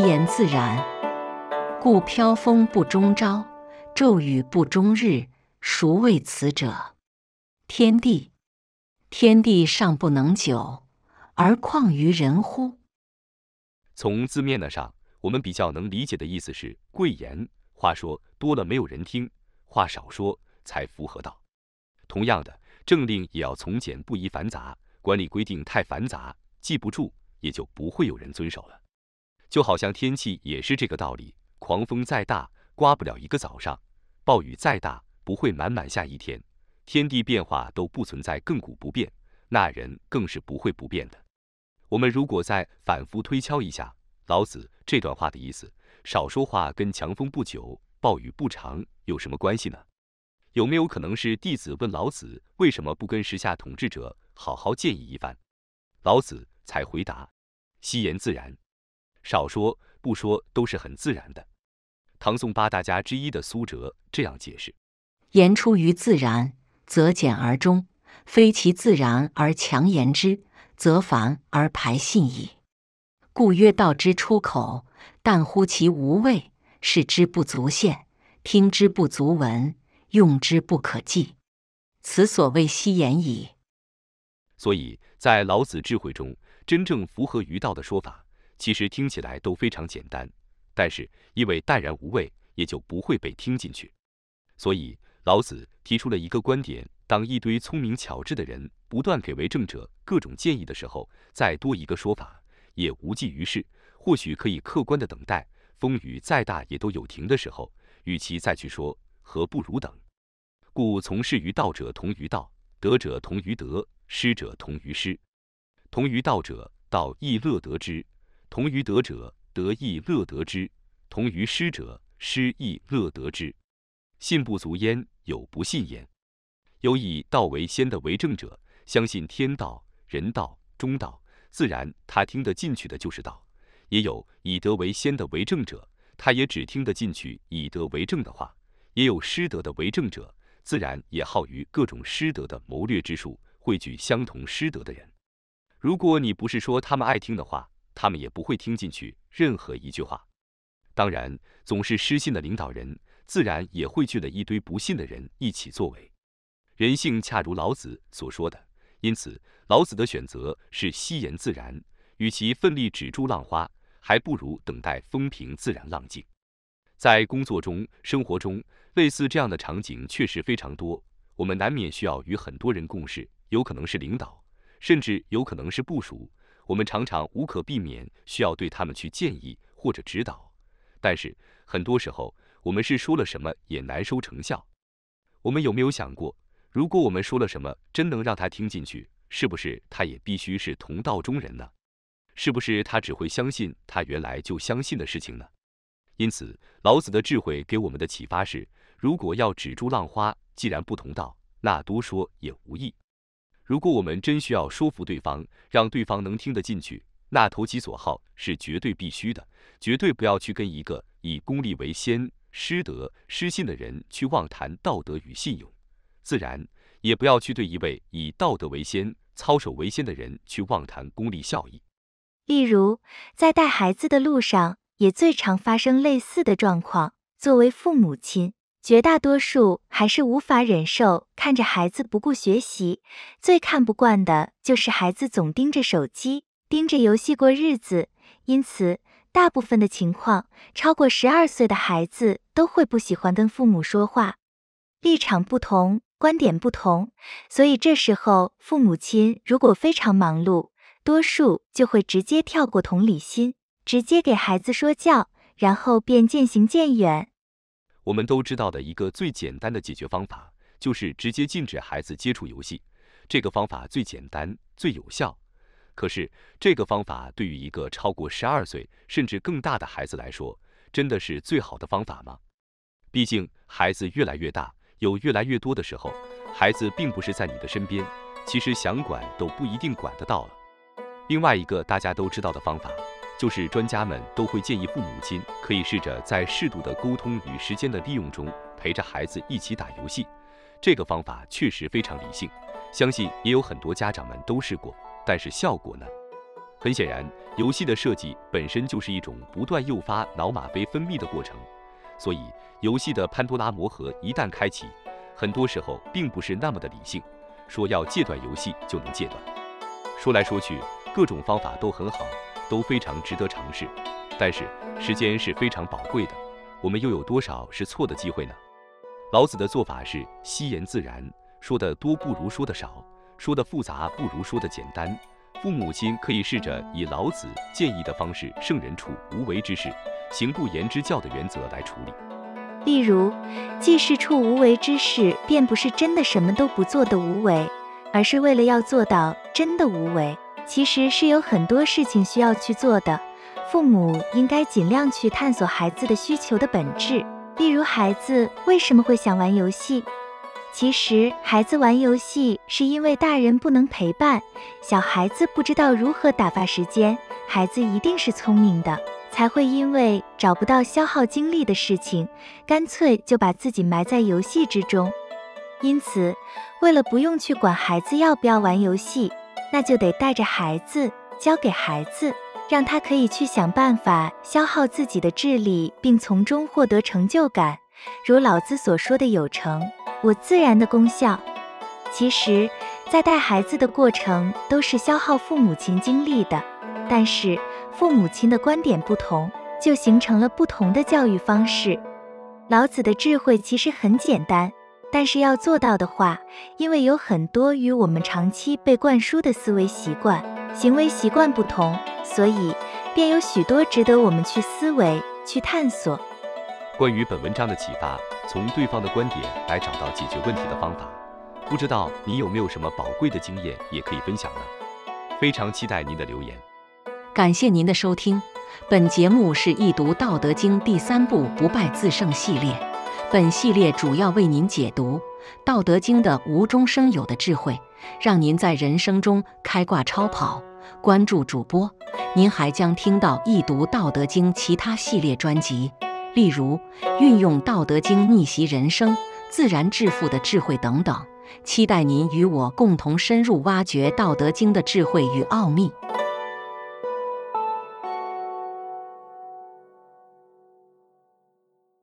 言自然，故飘风不终朝，骤雨不终日。孰谓此者？天地，天地尚不能久，而况于人乎？从字面的上，我们比较能理解的意思是贵言。话说多了没有人听，话少说才符合道。同样的，政令也要从简不宜繁杂，管理规定太繁杂，记不住，也就不会有人遵守了。就好像天气也是这个道理，狂风再大，刮不了一个早上；暴雨再大，不会满满下一天。天地变化都不存在亘古不变，那人更是不会不变的。我们如果再反复推敲一下老子这段话的意思，少说话跟强风不久、暴雨不长有什么关系呢？有没有可能是弟子问老子为什么不跟时下统治者好好建议一番？老子才回答：惜言自然，少说不说都是很自然的。唐宋八大家之一的苏辙这样解释：言出于自然。则简而终，非其自然而强言之，则繁而排信矣。故曰：道之出口，但乎其无味；视之不足见，听之不足闻，用之不可记。此所谓希言矣。所以在老子智慧中，真正符合于道的说法，其实听起来都非常简单，但是因为淡然无味，也就不会被听进去。所以。老子提出了一个观点：当一堆聪明巧智的人不断给为政者各种建议的时候，再多一个说法也无济于事。或许可以客观的等待，风雨再大也都有停的时候，与其再去说，何不如等？故从事于道者同于道，德者同于德，失者同于失。同于道者，道亦乐得之；同于德者，德亦乐得之；同于失者，失亦乐得之。信不足焉，有不信焉。有以道为先的为政者，相信天道、人道、中道，自然他听得进去的就是道；也有以德为先的为政者，他也只听得进去以德为政的话；也有失德的为政者，自然也好于各种失德的谋略之术，汇聚相同失德的人。如果你不是说他们爱听的话，他们也不会听进去任何一句话。当然，总是失信的领导人。自然也汇聚了一堆不信的人一起作为，人性恰如老子所说的，因此老子的选择是惜言自然，与其奋力止住浪花，还不如等待风平自然浪静。在工作中、生活中，类似这样的场景确实非常多，我们难免需要与很多人共事，有可能是领导，甚至有可能是部属，我们常常无可避免需要对他们去建议或者指导，但是很多时候。我们是说了什么也难收成效。我们有没有想过，如果我们说了什么真能让他听进去，是不是他也必须是同道中人呢？是不是他只会相信他原来就相信的事情呢？因此，老子的智慧给我们的启发是：如果要止住浪花，既然不同道，那多说也无益。如果我们真需要说服对方，让对方能听得进去，那投其所好是绝对必须的，绝对不要去跟一个以功利为先。失德失信的人去妄谈道德与信用，自然也不要去对一位以道德为先、操守为先的人去妄谈功利效益。例如，在带孩子的路上，也最常发生类似的状况。作为父母亲，绝大多数还是无法忍受看着孩子不顾学习，最看不惯的就是孩子总盯着手机、盯着游戏过日子，因此。大部分的情况，超过十二岁的孩子都会不喜欢跟父母说话，立场不同，观点不同，所以这时候父母亲如果非常忙碌，多数就会直接跳过同理心，直接给孩子说教，然后便渐行渐远。我们都知道的一个最简单的解决方法，就是直接禁止孩子接触游戏，这个方法最简单、最有效。可是，这个方法对于一个超过十二岁甚至更大的孩子来说，真的是最好的方法吗？毕竟，孩子越来越大，有越来越多的时候，孩子并不是在你的身边，其实想管都不一定管得到了。另外一个大家都知道的方法，就是专家们都会建议父母亲可以试着在适度的沟通与时间的利用中，陪着孩子一起打游戏。这个方法确实非常理性，相信也有很多家长们都试过。但是效果呢？很显然，游戏的设计本身就是一种不断诱发脑吗啡分泌的过程，所以游戏的潘多拉魔盒一旦开启，很多时候并不是那么的理性，说要戒断游戏就能戒断。说来说去，各种方法都很好，都非常值得尝试，但是时间是非常宝贵的，我们又有多少是错的机会呢？老子的做法是惜言自然，说的多不如说的少，说的复杂不如说的简单。父母亲可以试着以老子建议的方式，圣人处无为之事，行不言之教的原则来处理。例如，既是处无为之事，便不是真的什么都不做的无为，而是为了要做到真的无为，其实是有很多事情需要去做的。父母应该尽量去探索孩子的需求的本质，例如孩子为什么会想玩游戏。其实，孩子玩游戏是因为大人不能陪伴，小孩子不知道如何打发时间。孩子一定是聪明的，才会因为找不到消耗精力的事情，干脆就把自己埋在游戏之中。因此，为了不用去管孩子要不要玩游戏，那就得带着孩子，教给孩子，让他可以去想办法消耗自己的智力，并从中获得成就感。如老子所说的“有成”。我自然的功效，其实，在带孩子的过程都是消耗父母亲精力的。但是，父母亲的观点不同，就形成了不同的教育方式。老子的智慧其实很简单，但是要做到的话，因为有很多与我们长期被灌输的思维习惯、行为习惯不同，所以便有许多值得我们去思维、去探索。关于本文章的启发，从对方的观点来找到解决问题的方法。不知道你有没有什么宝贵的经验，也可以分享呢？非常期待您的留言。感谢您的收听，本节目是易读《道德经》第三部“不败自胜”系列。本系列主要为您解读《道德经》的无中生有的智慧，让您在人生中开挂超跑。关注主播，您还将听到易读《道德经》其他系列专辑。例如，运用《道德经》逆袭人生、自然致富的智慧等等，期待您与我共同深入挖掘《道德经》的智慧与奥秘。